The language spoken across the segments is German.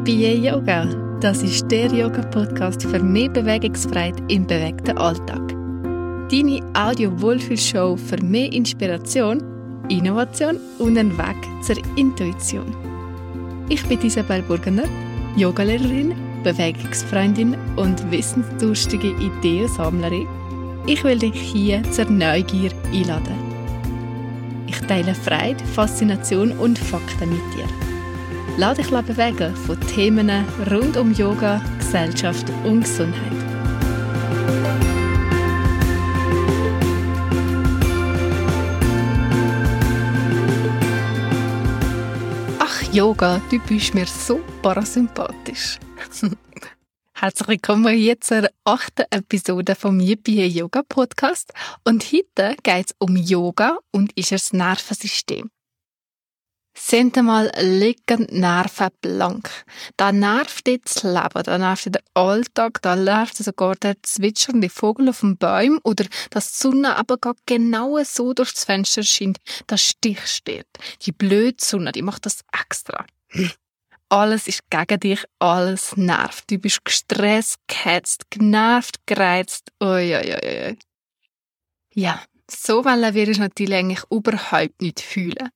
Yippie Yoga. Das ist der Yoga-Podcast für mehr Bewegungsfreiheit im bewegten Alltag. Deine Audio-Wohlfühlshow für mehr Inspiration, Innovation und einen Weg zur Intuition. Ich bin Isabel Burgener, Yogalehrerin, Bewegungsfreundin und wissensdurstige Ideensammlerin. Ich will dich hier zur Neugier einladen. Ich teile Freude, Faszination und Fakten mit dir. Lass dich bewegen von Themen rund um Yoga, Gesellschaft und Gesundheit. Ach, Yoga, du bist mir so parasympathisch. Herzlich willkommen hier zur achten Episode vom Yippie Yoga Podcast. Und heute geht es um Yoga und ist das Nervensystem. Sind einmal liegen Nerven blank. Da nervt jetzt das Leben, da nervt der Alltag, da nervt sogar der zwitschernde Vogel auf dem Baum oder dass die Sonne aber genau so durchs Fenster scheint, dass Stich steht. Die blöde Sonne, die macht das extra. Alles ist gegen dich, alles nervt. Du bist gestresst, gehetzt, genervt, gereizt. Ui, ui, ui. Ja, so wollen wir uns natürlich eigentlich überhaupt nicht fühlen.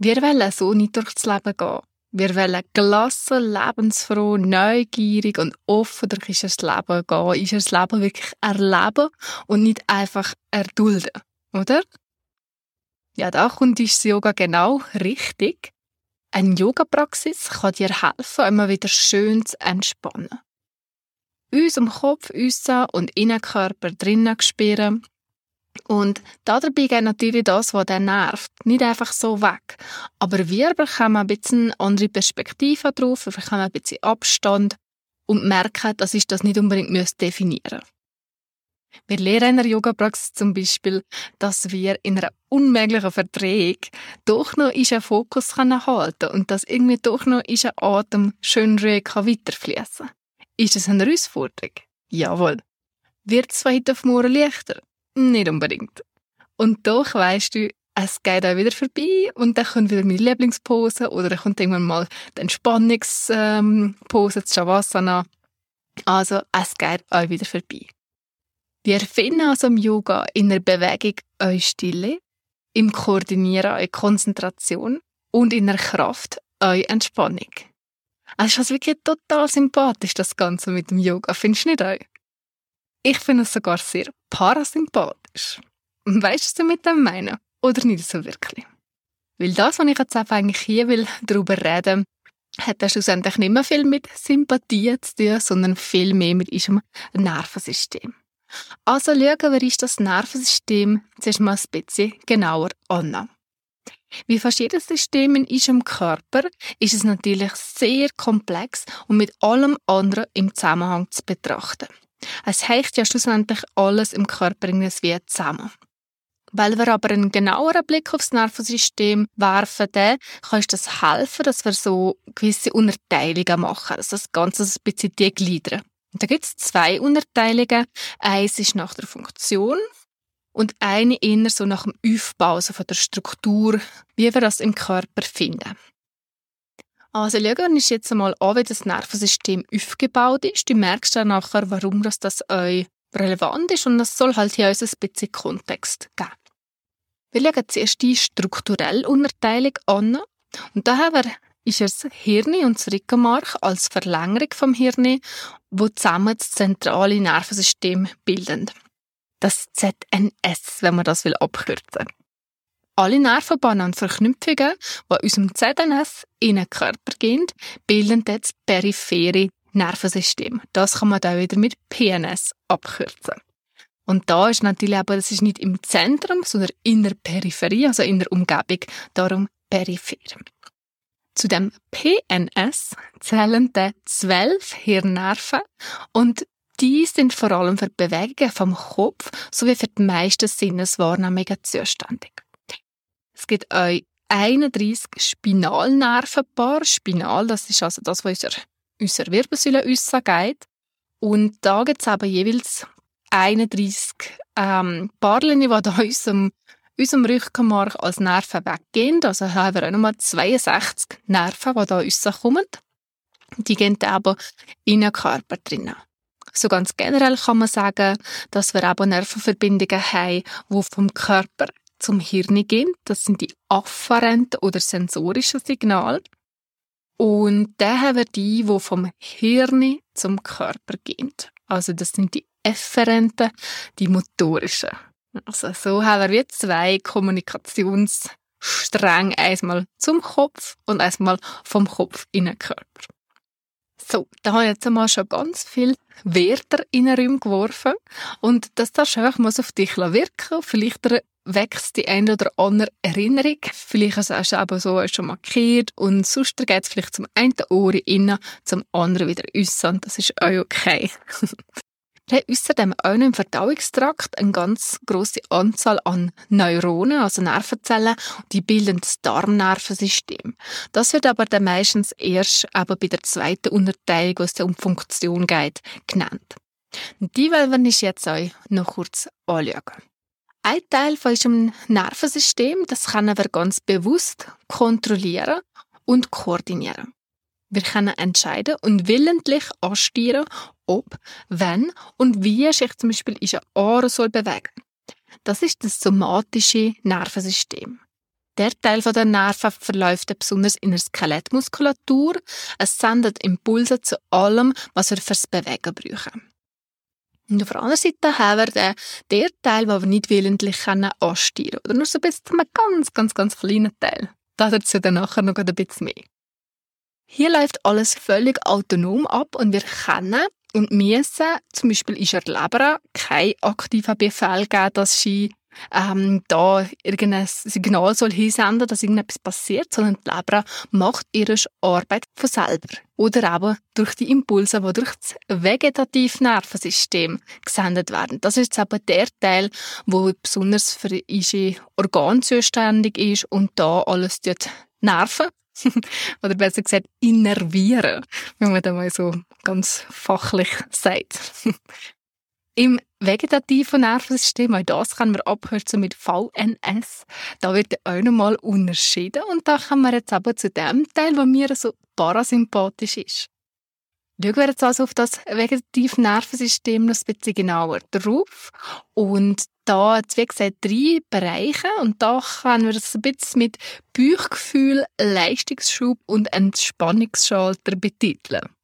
Wir wollen so nicht durchs Leben gehen. Wir wollen gelassen, lebensfroh, neugierig und offen durch das Leben gehen. Das Leben wirklich erleben und nicht einfach erdulden, oder? Ja, da kommt das Yoga genau richtig. Eine Yoga-Praxis kann dir helfen, immer wieder schön zu entspannen. Uns Kopf, uns und Innenkörper drinnen spüren und dabei geht natürlich das, was dann nervt, nicht einfach so weg. Aber wir bekommen ein bisschen andere Perspektive drauf, wir bekommen ein bisschen Abstand und merken, dass ich das nicht unbedingt definieren muss. Wir lernen in der Yoga-Praxis zum Beispiel, dass wir in einer unmöglichen Verdrehung doch noch einen Fokus halten können und dass irgendwie doch noch ein Atem schön ruhig weiterfließen kann. Ist es eine Herausforderung? Jawohl. Wird es heute auf morgen leichter? Nicht unbedingt. Und doch weißt du, es geht auch wieder vorbei und dann kommt wieder meine Lieblingspose oder dann kommt irgendwann mal die Entspannungspose, ähm, das Shavasana. Also es geht auch wieder vorbei. Wir finden also im Yoga in der Bewegung eure Stille, im Koordinieren eure Konzentration und in der Kraft eure Entspannung. Es ist also wirklich total sympathisch, das Ganze mit dem Yoga. Findest du nicht auch? Ich finde es sogar sehr parasympathisch. Weißt du, was ich dem meine? Oder nicht so wirklich? Weil das, was ich jetzt eigentlich hier will, darüber reden hat das schlussendlich nicht mehr viel mit Sympathie zu tun, sondern viel mehr mit unserem Nervensystem. Also schauen wir uns das Nervensystem zuerst mal ein bisschen genauer an. Wie fast jedes System in unserem Körper ist es natürlich sehr komplex und mit allem anderen im Zusammenhang zu betrachten. Es heicht ja schlussendlich alles im Körper irgendwie zusammen. Weil wir aber einen genaueren Blick aufs Nervensystem werfen, dann kann uns das helfen, dass wir so gewisse Unterteilungen machen, dass das Ganze ein bisschen degliedern. Und da gibt es zwei Unterteilungen. Eins ist nach der Funktion und eine eher so nach dem Aufbau, also von der Struktur, wie wir das im Körper finden. Also schauen uns jetzt einmal an, wie das Nervensystem aufgebaut ist. Du merkst dann nachher, warum das, das euch relevant ist und das soll halt hier uns ein bisschen Kontext geben. Wir schauen zuerst die strukturelle Unterteilung an und da haben wir ist das Hirn und das Rückenmark als Verlängerung vom Hirn, wo zusammen das zentrale Nervensystem bilden. Das ZNS, wenn man das will abkürzen. Alle Nervenbahnen und Verknüpfungen, die aus dem ZNS in den Körper gehen, bilden das periphere Nervensystem. Das kann man dann wieder mit PNS abkürzen. Und da ist natürlich aber, das ist nicht im Zentrum, sondern in der Peripherie, also in der Umgebung, darum peripher. Zu dem PNS zählen dann zwölf Hirnnerven und die sind vor allem für Bewegungen vom Kopf sowie für die meisten Sinneswahrnehmungen zuständig. Es gibt euch 31 Spinalnervenpaar. Spinal, das ist also das, was unser, unserer Wirbelsäule geht. Und da gibt es eben jeweils 31 ähm, Paarchen, die da unserem, unserem Rückenmark als Nerven weggehen. Also haben wir auch nochmal 62 Nerven, die da rauskommen. Die gehen aber in den Körper drinnen. So ganz generell kann man sagen, dass wir aber Nervenverbindungen haben, die vom Körper zum Hirn gehen. Das sind die afferenten oder sensorischen Signale. Und dann haben wir die, die vom Hirn zum Körper gehen. Also das sind die efferenten, die motorischen. Also so haben wir jetzt zwei Kommunikationsstränge, einmal zum Kopf und einmal vom Kopf in den Körper. So, da habe ich jetzt einmal schon ganz viel Wörter in den Raum geworfen und das darfst du einfach mal auf dich wirken. Vielleicht wächst die eine oder andere Erinnerung. Vielleicht hast du aber so schon markiert und sonst geht es vielleicht zum einen Ohr innen, zum anderen wieder äußern. Das ist auch okay. Wir haben außerdem auch noch im Verdauungstrakt eine ganz große Anzahl an Neuronen, also Nervenzellen, die bilden das Darmnervensystem. Das wird aber dann meistens erst aber bei der zweiten Unterteilung, wo es um Funktion geht, genannt. Und die wollen wir jetzt euch noch kurz anschauen. Ein Teil von unserem Nervensystem, das können wir ganz bewusst kontrollieren und koordinieren. Wir können entscheiden und willentlich ansteuern, ob, wenn und wie sich zum Beispiel unser Ohr soll bewegen. Das ist das somatische Nervensystem. Der Teil der Nerven verläuft besonders in der Skelettmuskulatur. Es sendet Impulse zu allem, was wir fürs Bewegen brauchen. Und auf der anderen Seite haben wir den, den Teil, den wir nicht willentlich ansteuern können. Oder nur so ein bisschen einen ganz, ganz, ganz kleinen Teil. Dazu dann nachher noch ein bisschen mehr. Hier läuft alles völlig autonom ab und wir können und müssen, zum Beispiel ist der Leber kein aktiver Befehl geben, dass sie ähm, da irgendein Signal soll hinsenden, dass irgendetwas passiert, sondern die Leber macht ihre Arbeit von selber. Oder aber durch die Impulse, die durch das vegetative Nervensystem gesendet werden. Das ist aber der Teil, wo besonders für unsere Organe zuständig ist und da alles dort Nerven oder besser gesagt innervieren, wenn man das mal so ganz fachlich sagt. Im vegetativen Nervensystem, auch das kann man abkürzen mit VNS, da wird auch nochmal unterschieden und da kommen wir jetzt aber zu dem Teil, der mir so parasympathisch ist. Schauen wir jetzt also auf das vegetative Nervensystem noch ein bisschen genauer drauf. Und da, wie gesagt, drei Bereiche. Und da können wir das ein bisschen mit Bauchgefühl, Leistungsschub und Entspannungsschalter betiteln.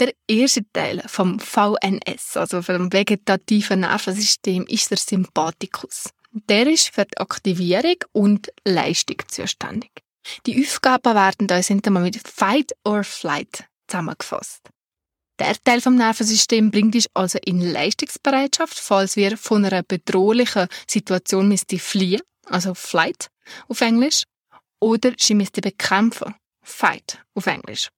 Der erste Teil vom VNS, also vom vegetativen Nervensystem, ist der Sympathikus. Der ist für die Aktivierung und Leistung zuständig. Die Aufgaben werden da sind einmal mit Fight or Flight zusammengefasst. Der Teil vom Nervensystem bringt dich also in Leistungsbereitschaft, falls wir von einer bedrohlichen Situation müsste fliehen, also Flight auf Englisch, oder sie müsste bekämpfen, Fight auf Englisch.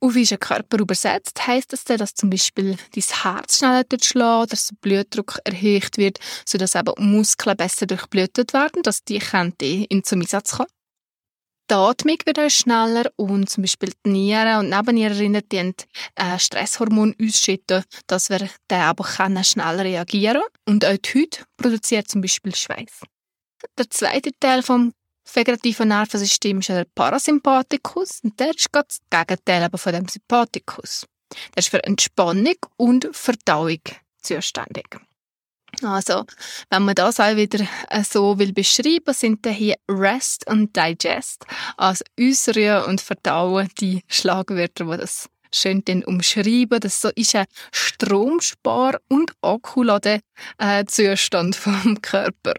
Auf unseren Körper übersetzt heißt das dann, dass zum Beispiel dein Herz schneller schlägt, dass der Blutdruck erhöht wird, sodass eben Muskeln besser durchblutet werden, dass die in zum Einsatz kommen. Die Atmung wird auch schneller und zum Beispiel die Nieren und Nebennieren die äh, Stresshormon ausschütten, dass wir dann aber schneller reagieren können. Und auch die Haut produziert zum Beispiel Schweiß. Der zweite Teil vom vegetativen Nervensystem ist der Parasympathikus und der ist ganz das Gegenteil aber von dem Sympathikus. Der ist für Entspannung und Verdauung zuständig. Also, wenn man das auch wieder äh, so will beschreiben, sind da hier Rest und Digest, also Äußere und Verdauen, die Schlagwörter, die das schön dann umschreiben. Das ist ein Stromspar- und Akkuladezustand vom Körper.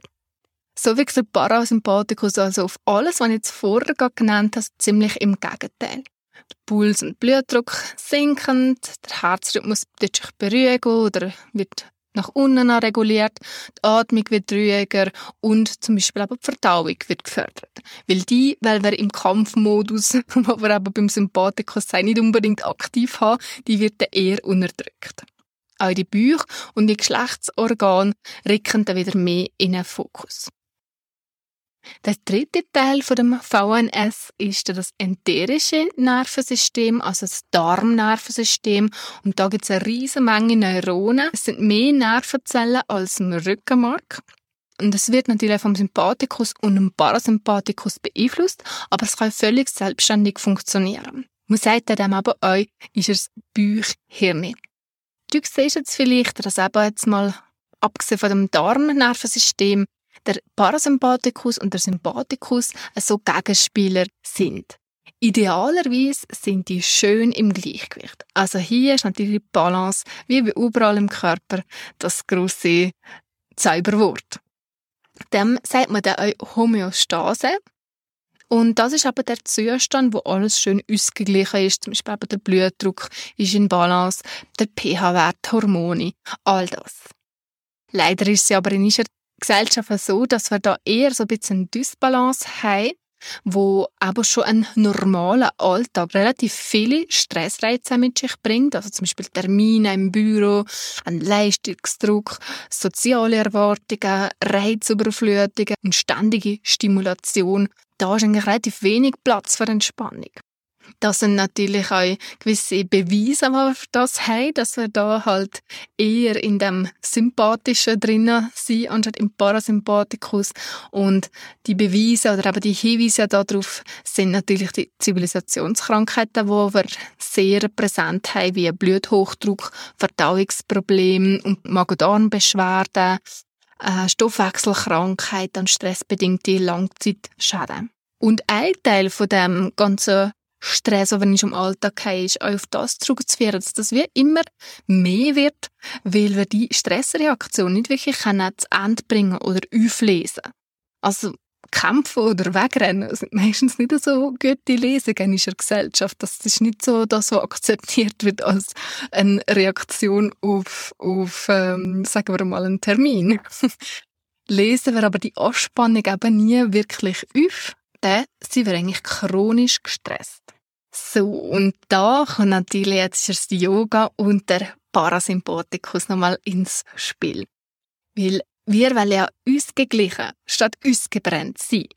So wie der Parasympathikus also auf alles, was ich jetzt vorher genannt habe, ziemlich im Gegenteil. Der Puls und Blutdruck sinken, der Herzrhythmus wird sich beruhigen oder wird nach unten reguliert, die Atmung wird ruhiger und zum Beispiel aber die Verdauung wird gefördert. Weil die, weil wir im Kampfmodus, wo wir aber beim Sympathikus nicht unbedingt aktiv haben, die wird dann eher unterdrückt. Auch die Bauch und die Geschlechtsorgane rücken dann wieder mehr in den Fokus. Der dritte Teil von dem VNS ist das enterische Nervensystem, also das Darmnervensystem. Und da gibt es eine riesige Menge Neuronen. Es sind mehr Nervenzellen als im Rückenmark. Und es wird natürlich vom Sympathikus und dem Parasympathikus beeinflusst, aber es kann völlig selbstständig funktionieren. Man sagt dem aber auch, ist es Bauchhirn. Du siehst jetzt vielleicht, dass eben jetzt mal, abgesehen von dem Darmnervensystem, der Parasympathikus und der Sympathikus so Gegenspieler sind. Idealerweise sind die schön im Gleichgewicht. Also hier ist natürlich die Balance, wie überall im Körper, das große Zauberwort. Dem sagt man dann auch Homöostase. Und das ist aber der Zustand, wo alles schön ausgeglichen ist. Zum Beispiel der Blutdruck ist in Balance, der pH-Wert, Hormone, all das. Leider ist es aber in unserer Gesellschaft so, dass wir da eher so ein bisschen Dysbalance haben wo aber schon ein normaler Alltag relativ viele Stressreize mit sich bringt, also zum Beispiel Termine im Büro, ein Leistungsdruck, soziale Erwartungen, Reizüberflutungen und ständige Stimulation. Da ist eigentlich relativ wenig Platz für Entspannung. Das sind natürlich auch gewisse Beweise, die wir das haben, dass wir da halt eher in dem Sympathischen drinnen sind, anstatt im Parasympathikus. Und die Beweise oder eben die Hinweise darauf sind natürlich die Zivilisationskrankheiten, die wir sehr präsent haben, wie Bluthochdruck, Verdauungsprobleme und Magen-Darm-Beschwerden, äh, Stoffwechselkrankheiten und stressbedingte Langzeitschäden. Und ein Teil von dem ganzen Stress, wenn ich im Alltag ist auch auf das zurückzuführen, dass das wie immer mehr wird, weil wir die Stressreaktion nicht wirklich zu Ende bringen oder auflesen. Also Kämpfen oder Wegrennen sind meistens nicht so gute Lesungen in unserer Gesellschaft. Das ist nicht so das, was akzeptiert wird als eine Reaktion auf, auf ähm, sagen wir mal, einen Termin. Lesen wir aber die Anspannung eben nie wirklich auf, dann sind wir eigentlich chronisch gestresst. So, und da kommt natürlich jetzt das Yoga und der Parasympathikus nochmal ins Spiel. Weil wir wollen ja ausgeglichen statt ausgebrennt sein.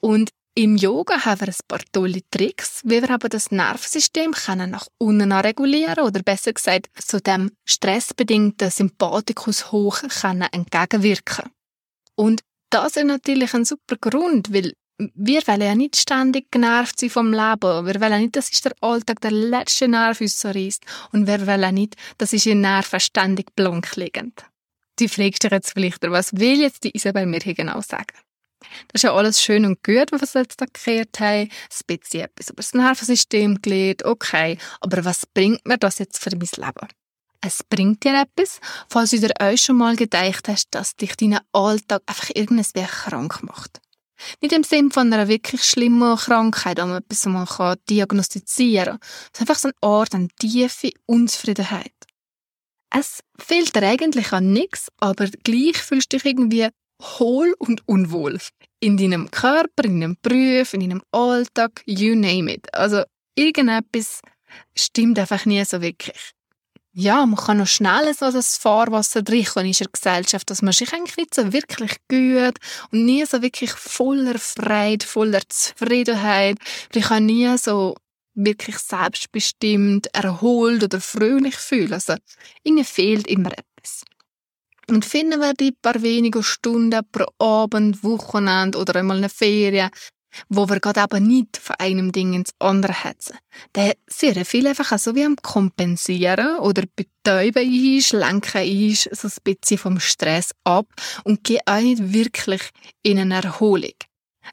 Und im Yoga haben wir ein paar tolle Tricks, wie wir aber das Nervensystem können nach unten regulieren oder besser gesagt, zu dem stressbedingten Sympathikus hoch können entgegenwirken. Und das ist natürlich ein super Grund, weil wir wollen ja nicht ständig genervt sein vom Leben. Wir wollen nicht, dass ist der Alltag der letzte Nerv uns so reißt. Und wir wollen nicht, dass ist ihr Nerven ständig blank liegend. Du fragst dich jetzt vielleicht, was will jetzt die Isabel mir hier genau sagen? Das ist ja alles schön und gut, was wir jetzt da gekehrt haben. Ein bisschen etwas über das Nervensystem gelernt, okay. Aber was bringt mir das jetzt für mein Leben? Es bringt dir etwas, falls du dir euch schon mal gedacht hast, dass dich dein Alltag einfach irgendwas krank macht. Nicht im Sinn von einer wirklich schlimmen Krankheit, um etwas man kann diagnostizieren kann. Es ist einfach so eine Art, eine tiefe Unzufriedenheit. Es fehlt dir eigentlich an nichts, aber gleich fühlst du dich irgendwie hohl und unwohl. In deinem Körper, in deinem Beruf, in deinem Alltag, you name it. Also irgendetwas stimmt einfach nie so wirklich ja, man kann noch schnell so das Fahrwasser trinken in unserer Gesellschaft, dass man sich eigentlich nicht so wirklich gut und nie so wirklich voller Freude, voller Zufriedenheit, ich kann nie so wirklich selbstbestimmt, erholt oder fröhlich fühlen. Also, irgendwie fehlt immer etwas. Und finden wir die paar wenige Stunden pro Abend, Wochenende oder einmal eine Ferien, wo wir gerade eben nicht von einem Ding ins andere hetzen. Dann sind viele einfach so wie am Kompensieren oder betäuben ist, lenken ist, so ein bisschen vom Stress ab und gehen auch nicht wirklich in eine Erholung.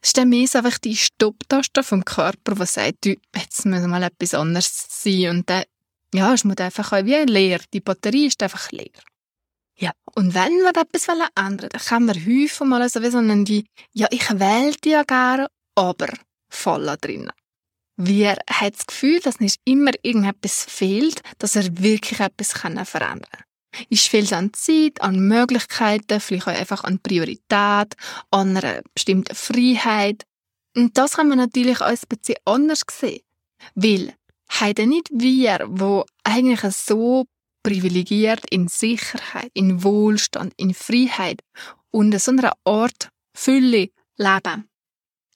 Es ist dann mehr so einfach die Stopptaste vom Körper, die sagt, du, jetzt muss mal etwas anderes sein und dann, ja, es muss einfach auch wie leer. Die Batterie ist einfach leer. Ja, und wenn wir etwas ändern dann können wir häufig mal so wie so einen, die, ja, ich wähle die ja gerne aber voll drin. Wir haben das Gefühl, dass nicht immer irgendetwas fehlt, dass er wirklich etwas verändern kann. Ist viel an Zeit, an Möglichkeiten, vielleicht auch einfach an Priorität, an einer bestimmten Freiheit. Und das kann man natürlich auch ein bisschen anders sehen. Weil, haben nicht wir, wo eigentlich so privilegiert in Sicherheit, in Wohlstand, in Freiheit und so einer Art Fülle leben,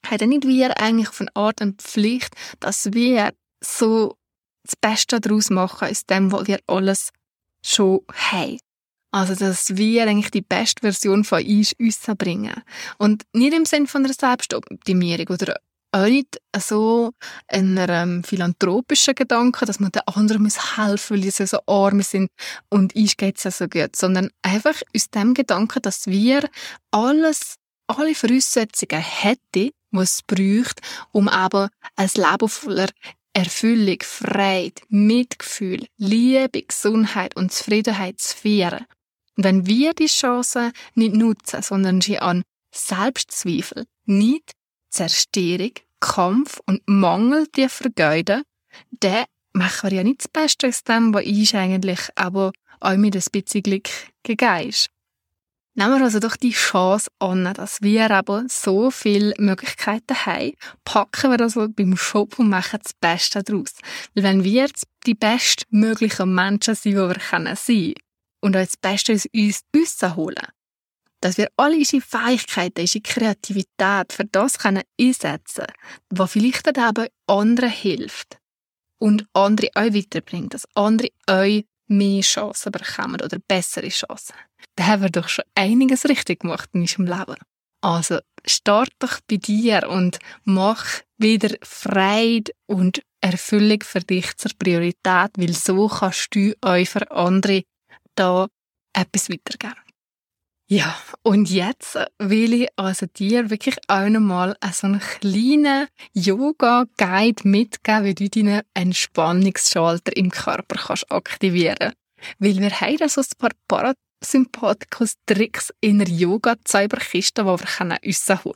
haben nicht wir eigentlich von Art und Pflicht, dass wir so das Beste daraus machen aus dem, was wir alles schon haben. Also, dass wir eigentlich die beste Version von uns, bringen. Und nicht im Sinne von einer Selbstoptimierung oder auch nicht so ein ähm, philanthropischer Gedanke, dass man den anderen muss helfen, weil sie so arm sind und uns geht's ja so gut, sondern einfach aus dem Gedanken, dass wir alles, alle Voraussetzungen hätten, was es braucht, um aber ein Leben voller Erfüllung, Freude, Mitgefühl, Liebe, Gesundheit und Zufriedenheit zu führen. Und wenn wir die Chance nicht nutzen, sondern sie an Selbstzweifel, nicht Zerstörung, Kampf und Mangel die vergeuden, dann machen wir ja nicht das Beste aus dem, was uns eigentlich aber auch mit ein bisschen Glück gegeben ist. Nehmen wir also doch die Chance an, dass wir aber so viele Möglichkeiten haben, packen wir also beim Shop und machen das Beste daraus. Weil wenn wir die bestmöglichen Menschen sind, die wir sein können und auch das Beste aus uns rausholen, dass wir alle unsere Fähigkeiten, unsere Kreativität für das können einsetzen können, was vielleicht dann eben anderen hilft und andere auch weiterbringt, dass andere auch mehr Chancen bekommen oder bessere Chancen. Dann haben wir doch schon einiges richtig gemacht in unserem Leben. Also start doch bei dir und mach wieder Freude und Erfüllung für dich zur Priorität, weil so kannst du euch für andere da etwas weitergeben. Ja, und jetzt will ich also dir wirklich auch nochmal so einen kleinen Yoga-Guide mitgeben, wie du deinen Entspannungsschalter im Körper kannst aktivieren. Weil wir haben also ein paar Parasympathikus-Tricks in der Yoga-Zauberkiste, die wir rausholen können.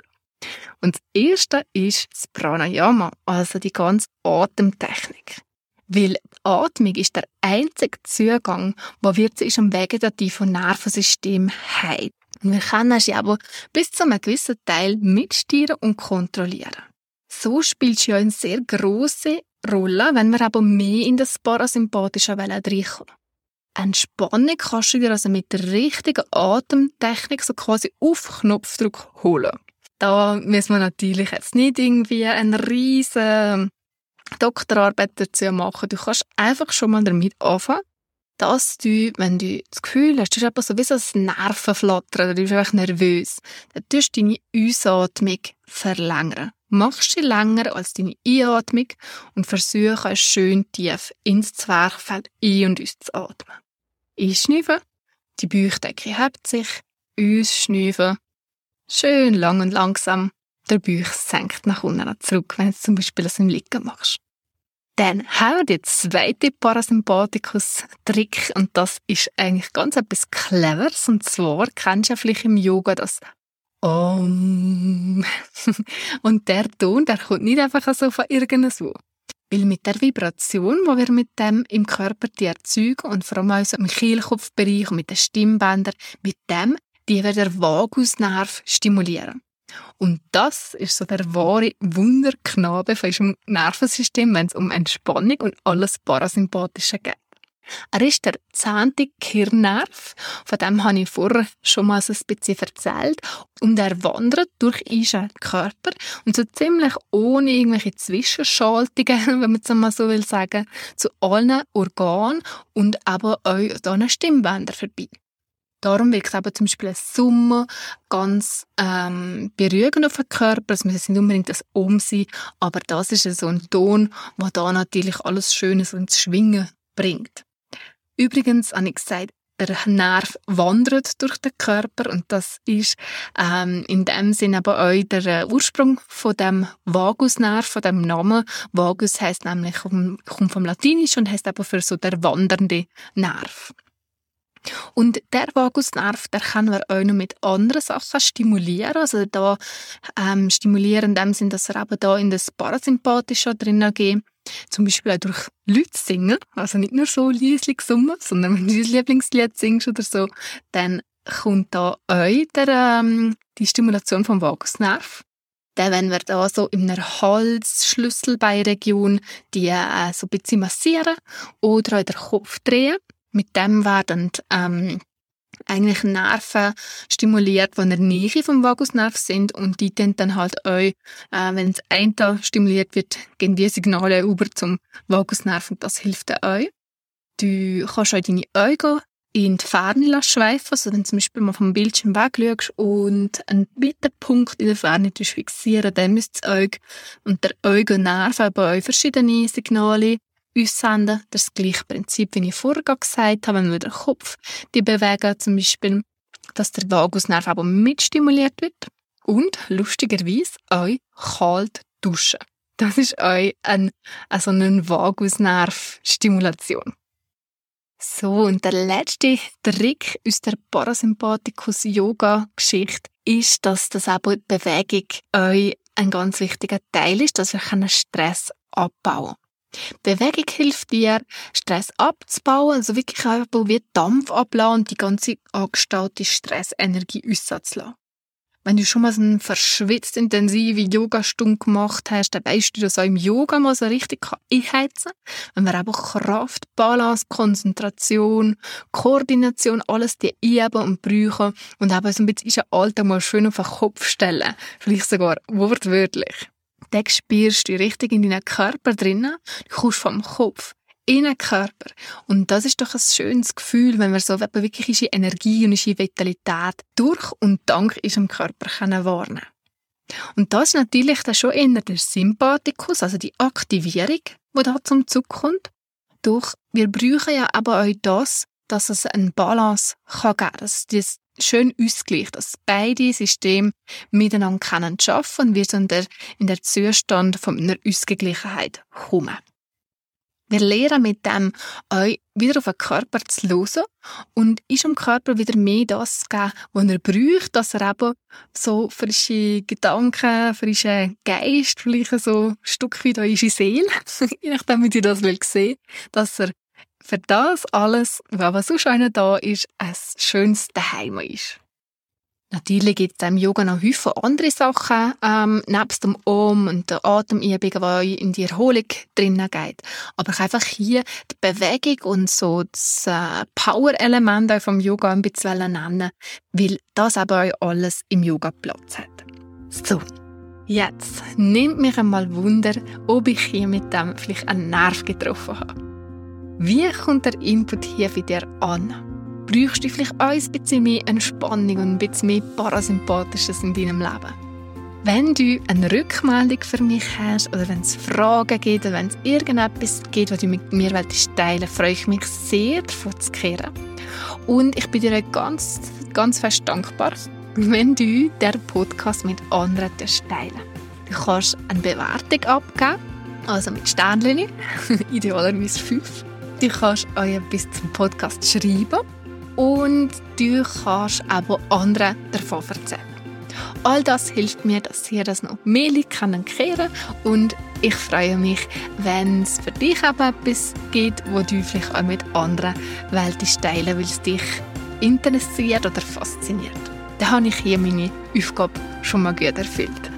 Und das erste ist das Pranayama, also die ganze Atemtechnik. Weil Atmung ist der einzige Zugang, wo wir zu unserem vegetativen Nervensystem haben. Und wir können sie aber bis zu einem gewissen Teil mitsteuern und kontrollieren. So spielt sie ja eine sehr große Rolle, wenn wir aber mehr in das parasympathische Wellen reinkommen. Entspannung kannst du dir also mit der richtigen Atemtechnik so quasi auf Knopfdruck holen. Da müssen wir natürlich jetzt nicht irgendwie einen riesen Doktorarbeit dazu machen. Du kannst einfach schon mal damit anfangen, dass du, wenn du das Gefühl hast, du hast etwas so wie so ein Nervenflattern, du bist einfach nervös, dann tust du deine Ausatmung verlängern. Machst sie länger als deine Einatmung und versuche schön tief ins Zwerchfeld ein- und auszuatmen. Einschnüffeln, die Bauchdecke hebt sich, ausschnüffeln, schön lang und langsam der Bauch senkt nach unten zurück, wenn du zum Beispiel das im Liegen machst. Dann haben wir den zweiten Parasympathikus-Trick und das ist eigentlich ganz etwas Cleveres und zwar kennst du ja vielleicht im Yoga das Om. und der Ton, der kommt nicht einfach so von irgendwo. Weil mit der Vibration, die wir mit dem im Körper die erzeugen und vor allem auch im Kehlkopfbereich und mit den Stimmbändern, mit dem, die wir den Vagusnerv stimulieren. Und das ist so der wahre Wunderknabe von unserem Nervensystem, wenn es um Entspannung und alles Parasympathische geht. Er ist der zehnte Kirnnerv, von dem habe ich vorher schon mal so ein bisschen erzählt. Und er wandert durch unseren Körper und so ziemlich ohne irgendwelche Zwischenschaltungen, wenn man es mal so will sagen, zu allen Organen und aber auch an den Stimmbändern vorbei. Darum wirkt eben zum Beispiel ein Summen ganz ähm, beruhigend auf den Körper. Es muss nicht unbedingt das Um sein, aber das ist so ein Ton, der da natürlich alles Schönes ins Schwingen bringt. Übrigens habe ich gesagt, der Nerv wandert durch den Körper und das ist ähm, in dem Sinne aber auch der äh, Ursprung von dem Vagusnerv, von dem Namen. Vagus heißt nämlich kommt vom Latinisch und heißt aber für so der wandernde Nerv. Und der Vagusnerv, der kann man auch noch mit anderen Sachen stimulieren. Also da ähm, stimulieren in dem Sinn, dass er eben da in das Parasympathische drinnen geht. Zum Beispiel auch durch Leute singen. Also nicht nur so leislich summen, sondern wenn du dein Lieblingslied singst oder so, dann kommt da auch der, ähm, die Stimulation vom Vagusnerv. Dann, wenn wir da so in einer Hals-Schlüsselbeinregion die äh, so ein bisschen massieren oder auch den Kopf drehen, mit dem werden ähm, eigentlich Nerven stimuliert, die in der Nähe vom Vagusnerv sind und die dann halt auch, äh, wenn das eine stimuliert wird, gehen die Signale über zum Vagusnerv und das hilft dann auch. Du kannst auch deine Augen in die Ferne schweifen Also wenn du zum Beispiel mal vom Bildschirm wegschaust und einen Bitterpunkt in der Ferne fixieren, dann müsst das Auge und der Augennerv bei euch verschiedene Signale uns senden. Das ist das gleiche Prinzip, wie ich vorher gesagt habe, wenn wir den Kopf die bewegen, zum Beispiel, dass der Vagusnerv aber mitstimuliert wird. Und lustigerweise euch kalt duschen. Das ist euch ein, also eine Vagusnerv-Stimulation. So, und der letzte Trick aus der Parasympathikus-Yoga-Geschichte ist, dass das aber Bewegung euch ein ganz wichtiger Teil ist, dass ihr Stress abbauen Bewegung hilft dir, Stress abzubauen, also wirklich einfach wie Dampf abladen und die ganze angestaute Stressenergie auszulassen. Wenn du schon mal so eine verschwitzt intensive Yogastunde gemacht hast, dann weißt du, dass auch im Yoga mal so richtig einheizen kann. Wenn wir einfach Kraft, Balance, Konzentration, Koordination, alles die üben und brauchen und eben so ein bisschen den Alltag mal schön auf den Kopf stellen. Vielleicht sogar wortwörtlich. Dann spürst du richtig in deinen Körper drinnen. Du kommst vom Kopf in den Körper. Und das ist doch ein schönes Gefühl, wenn man so wirklich unsere Energie und unsere Vitalität durch und dank unserem Körper können wahrnehmen Und das ist natürlich dann schon eher der Sympathikus, also die Aktivierung, die da zum Zug kommt. Doch wir brauchen ja aber auch das, dass es eine Balance kann geben kann, dass das schön ausgleicht, dass beide Systeme miteinander können arbeiten und wir so in der, Zustand von einer Ausgeglichenheit kommen. Wir lernen mit dem, euch wieder auf den Körper zu hören und ist dem Körper wieder mehr das zu geben, was er braucht, dass er eben so frische Gedanken, frische Geist, vielleicht so ein Stück weit unsere Seele, je nachdem, wie ihr das will sehen, dass er für das alles, was sonst einer da ist, ein schönes Daheim ist. Natürlich gibt es im Yoga noch häufig andere Sachen, ähm, nebst dem Om und der Atemübungen, die in die Erholung drinnen geht. Aber ich einfach hier die Bewegung und so das äh, Power-Element vom Yoga ein bisschen nennen, weil das aber alles im Yoga Platz hat. So, jetzt nimmt mich einmal Wunder, ob ich hier mit dem vielleicht einen Nerv getroffen habe. Wie kommt der Input hier bei dir an? brauchst du vielleicht ein bisschen mehr Entspannung und ein bisschen mehr Parasympathisches in deinem Leben. Wenn du eine Rückmeldung für mich hast oder wenn es Fragen gibt oder wenn es irgendetwas gibt, was du mit mir teilen willst, freue ich mich sehr, davon zu kehren. Und ich bin dir ganz, ganz fest dankbar, wenn du diesen Podcast mit anderen teilen Du kannst eine Bewertung abgeben, also mit Sternchen, idealerweise fünf. Du kannst auch etwas zum Podcast schreiben und du kannst aber anderen davon erzählen. All das hilft mir, dass ihr das noch mehr kennen kehren und ich freue mich, wenn es für dich aber etwas gibt, wo du vielleicht auch mit anderen Welten teilen, weil es dich interessiert oder fasziniert. Dann habe ich hier meine Aufgabe schon mal gut erfüllt.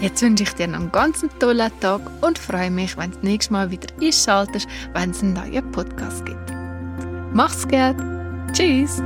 Jetzt wünsche ich dir noch einen ganz tollen Tag und freue mich, wenn du das nächste Mal wieder einschaltest, wenn es einen neuen Podcast gibt. Mach's gut! Tschüss!